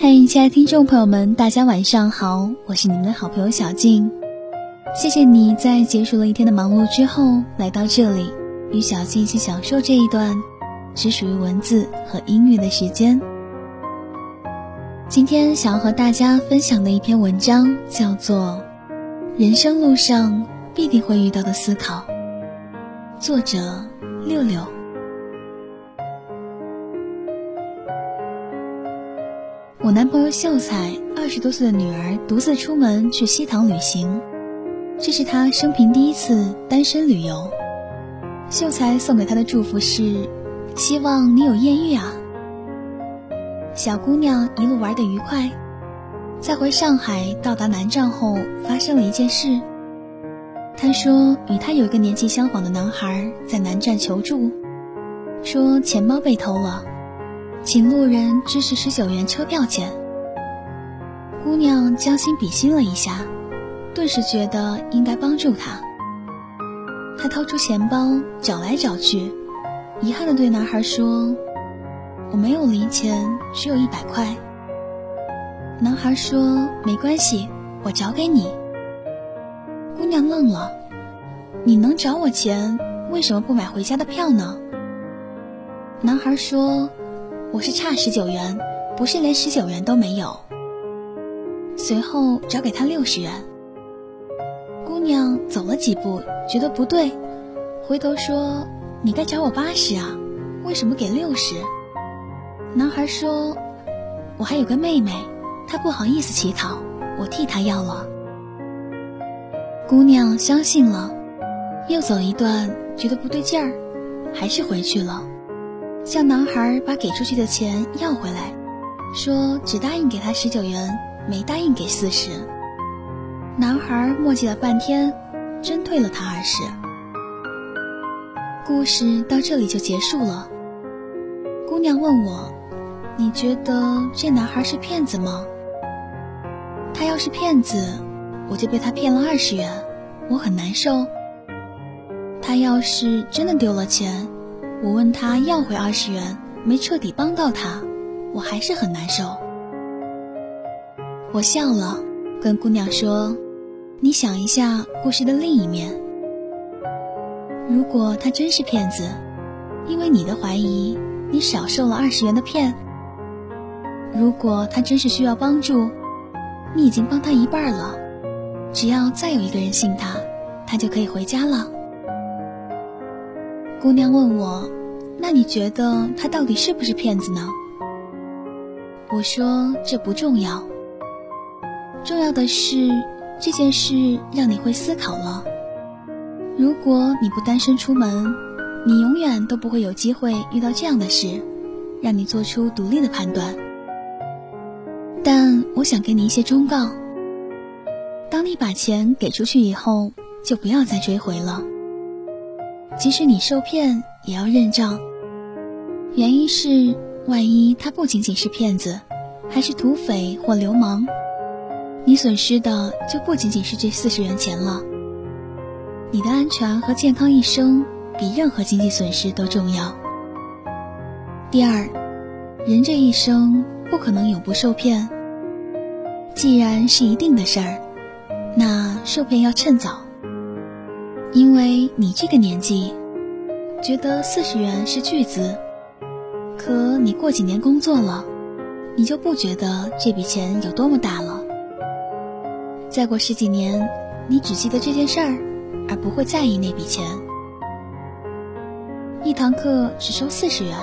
嗨，亲爱的听众朋友们，大家晚上好，我是你们的好朋友小静。谢谢你在结束了一天的忙碌之后来到这里，与小静一起享受这一段只属于文字和音乐的时间。今天想要和大家分享的一篇文章叫做《人生路上必定会遇到的思考》，作者六六。我男朋友秀才二十多岁的女儿独自出门去西塘旅行，这是他生平第一次单身旅游。秀才送给她的祝福是：希望你有艳遇啊。小姑娘一路玩得愉快，在回上海到达南站后，发生了一件事。她说，与她有一个年纪相仿的男孩在南站求助，说钱包被偷了。请路人支持十九元车票钱。姑娘将心比心了一下，顿时觉得应该帮助他。她掏出钱包找来找去，遗憾的对男孩说：“我没有零钱，只有一百块。”男孩说：“没关系，我找给你。”姑娘愣了：“你能找我钱，为什么不买回家的票呢？”男孩说。我是差十九元，不是连十九元都没有。随后找给他六十元。姑娘走了几步，觉得不对，回头说：“你该找我八十啊，为什么给六十？”男孩说：“我还有个妹妹，她不好意思乞讨，我替她要了。”姑娘相信了，又走一段，觉得不对劲儿，还是回去了。向男孩把给出去的钱要回来，说只答应给他十九元，没答应给四十。男孩磨叽了半天，真退了他二十。故事到这里就结束了。姑娘问我：“你觉得这男孩是骗子吗？”他要是骗子，我就被他骗了二十元，我很难受。他要是真的丢了钱。我问他要回二十元，没彻底帮到他，我还是很难受。我笑了，跟姑娘说：“你想一下故事的另一面。如果他真是骗子，因为你的怀疑，你少受了二十元的骗；如果他真是需要帮助，你已经帮他一半了，只要再有一个人信他，他就可以回家了。”姑娘问我：“那你觉得他到底是不是骗子呢？”我说：“这不重要，重要的是这件事让你会思考了。如果你不单身出门，你永远都不会有机会遇到这样的事，让你做出独立的判断。但我想给你一些忠告：当你把钱给出去以后，就不要再追回了。”即使你受骗，也要认账。原因是，万一他不仅仅是骗子，还是土匪或流氓，你损失的就不仅仅是这四十元钱了。你的安全和健康一生比任何经济损失都重要。第二，人这一生不可能永不受骗。既然是一定的事儿，那受骗要趁早。因为你这个年纪，觉得四十元是巨资，可你过几年工作了，你就不觉得这笔钱有多么大了。再过十几年，你只记得这件事儿，而不会在意那笔钱。一堂课只收四十元，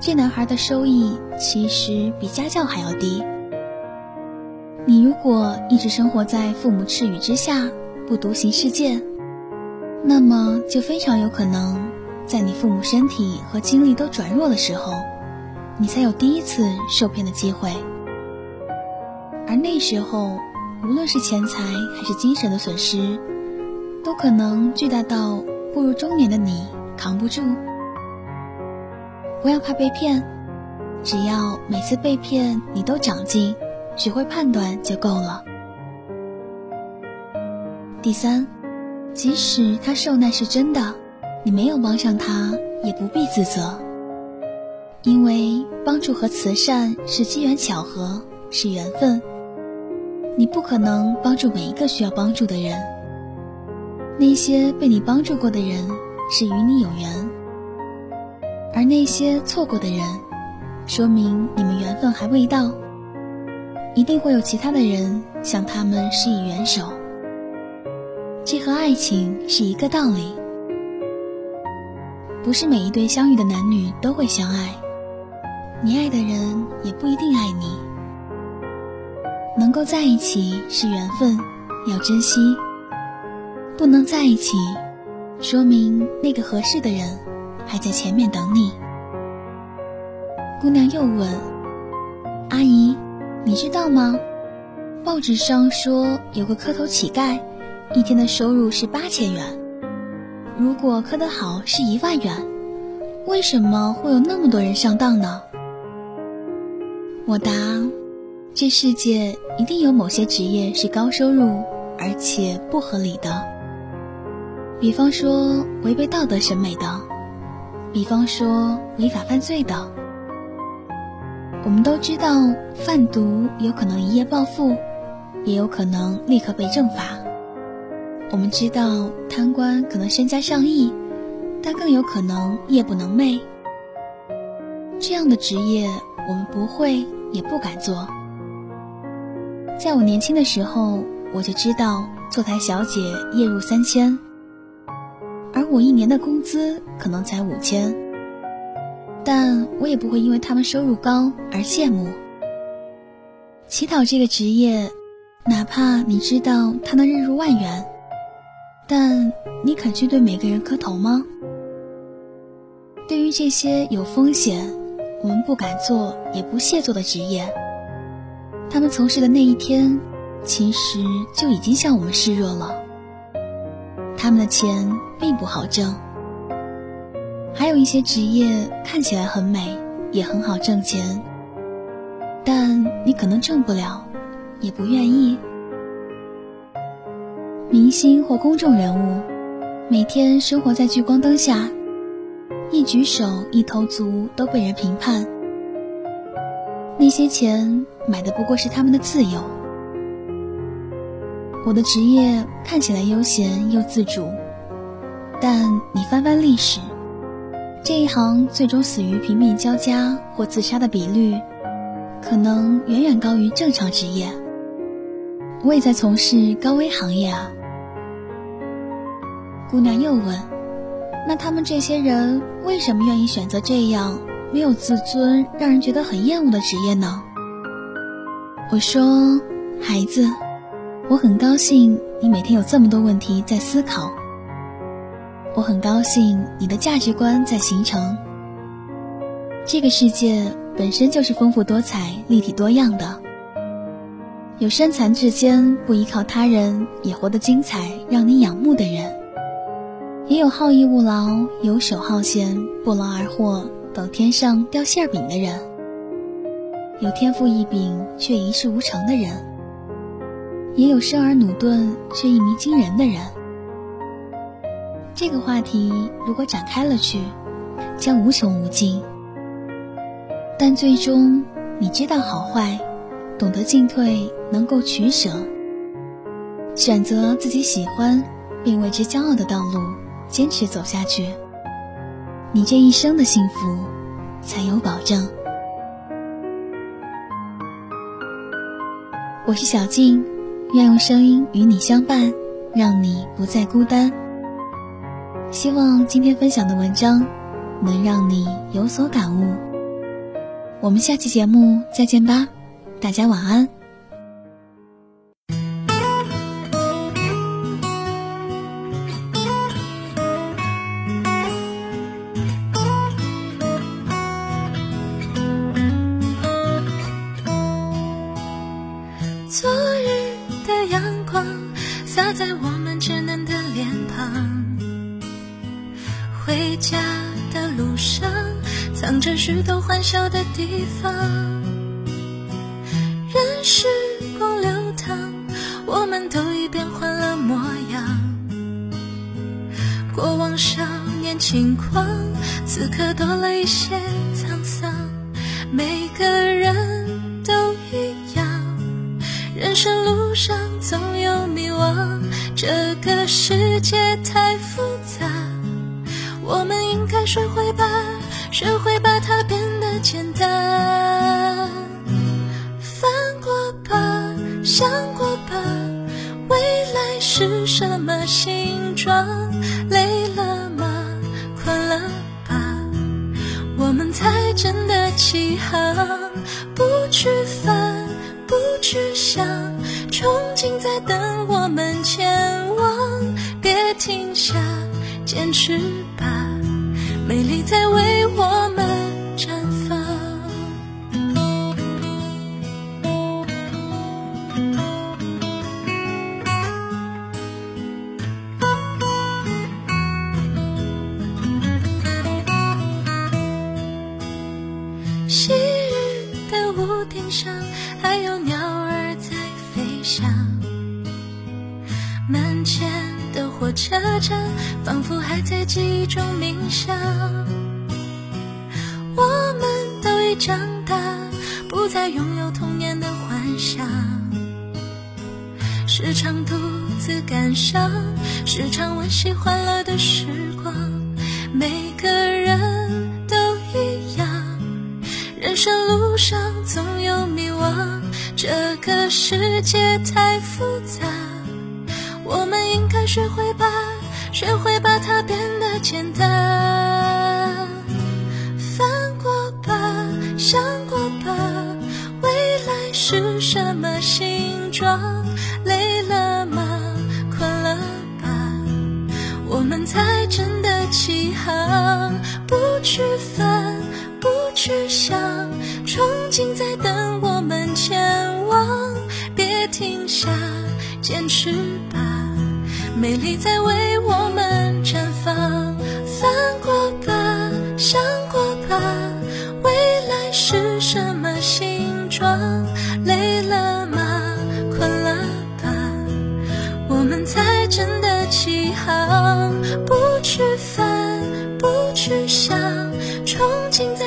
这男孩的收益其实比家教还要低。你如果一直生活在父母翅羽之下，不独行世界。那么就非常有可能，在你父母身体和精力都转弱的时候，你才有第一次受骗的机会。而那时候，无论是钱财还是精神的损失，都可能巨大到步入中年的你扛不住。不要怕被骗，只要每次被骗你都长进，学会判断就够了。第三。即使他受难是真的，你没有帮上他，也不必自责。因为帮助和慈善是机缘巧合，是缘分。你不可能帮助每一个需要帮助的人。那些被你帮助过的人，是与你有缘；而那些错过的人，说明你们缘分还未到。一定会有其他的人向他们施以援手。这和爱情是一个道理。不是每一对相遇的男女都会相爱，你爱的人也不一定爱你。能够在一起是缘分，要珍惜；不能在一起，说明那个合适的人还在前面等你。姑娘又问：“阿姨，你知道吗？报纸上说有个磕头乞丐，一天的收入是八千元。”如果磕得好是一万元，为什么会有那么多人上当呢？我答：这世界一定有某些职业是高收入而且不合理的，比方说违背道德审美的，比方说违法犯罪的。我们都知道，贩毒有可能一夜暴富，也有可能立刻被正法。我们知道贪官可能身家上亿，但更有可能夜不能寐。这样的职业我们不会也不敢做。在我年轻的时候，我就知道坐台小姐月入三千，而我一年的工资可能才五千，但我也不会因为他们收入高而羡慕。乞讨这个职业，哪怕你知道他能日入万元。但你肯去对每个人磕头吗？对于这些有风险、我们不敢做也不屑做的职业，他们从事的那一天，其实就已经向我们示弱了。他们的钱并不好挣。还有一些职业看起来很美，也很好挣钱，但你可能挣不了，也不愿意。明星或公众人物，每天生活在聚光灯下，一举手一投足都被人评判。那些钱买的不过是他们的自由。我的职业看起来悠闲又自主，但你翻翻历史，这一行最终死于贫病交加或自杀的比率，可能远远高于正常职业。我也在从事高危行业啊。姑娘又问：“那他们这些人为什么愿意选择这样没有自尊、让人觉得很厌恶的职业呢？”我说：“孩子，我很高兴你每天有这么多问题在思考。我很高兴你的价值观在形成。这个世界本身就是丰富多彩、立体多样的，有身残志坚不依靠他人也活得精彩、让你仰慕的人。”也有好逸恶劳、游手好闲、不劳而获等天上掉馅饼的人，有天赋异禀却一事无成的人，也有生而努钝却一鸣惊人的人。这个话题如果展开了去，将无穷无尽。但最终，你知道好坏，懂得进退，能够取舍，选择自己喜欢并为之骄傲的道路。坚持走下去，你这一生的幸福才有保证。我是小静，愿用声音与你相伴，让你不再孤单。希望今天分享的文章能让你有所感悟。我们下期节目再见吧，大家晚安。昨日的阳光洒在我们稚嫩的脸庞，回家的路上藏着许多欢笑的地方，任时光流淌，我们都已变换了模样。过往少年轻狂，此刻多了一些沧桑。每个人路上总有迷惘。这个世界太复杂，我们应该学会把，学会把它变得简单。翻过吧，想过吧，未来是什么形状？累了吗？困了吧？我们才真的起航，不去烦，不去想，憧憬在等我们前往。别停下，坚持吧，美丽在为我火车站，仿佛还在记忆中鸣响。我们都已长大，不再拥有童年的幻想。时常独自感伤，时常温习欢乐的时光。每个人都一样，人生路上总有迷惘。这个世界太复杂。我们应该学会，学会把它变得简单。翻过吧，想过吧，未来是什么形状？累了吗？困了吧？我们才真的起航。不去烦，不去想，憧憬在等我们前往。别停下，坚持吧。美丽在为我们绽放，翻过吧，想过吧，未来是什么形状？累了吗？困了吧？我们才真的起航，不去烦，不去想，憧憬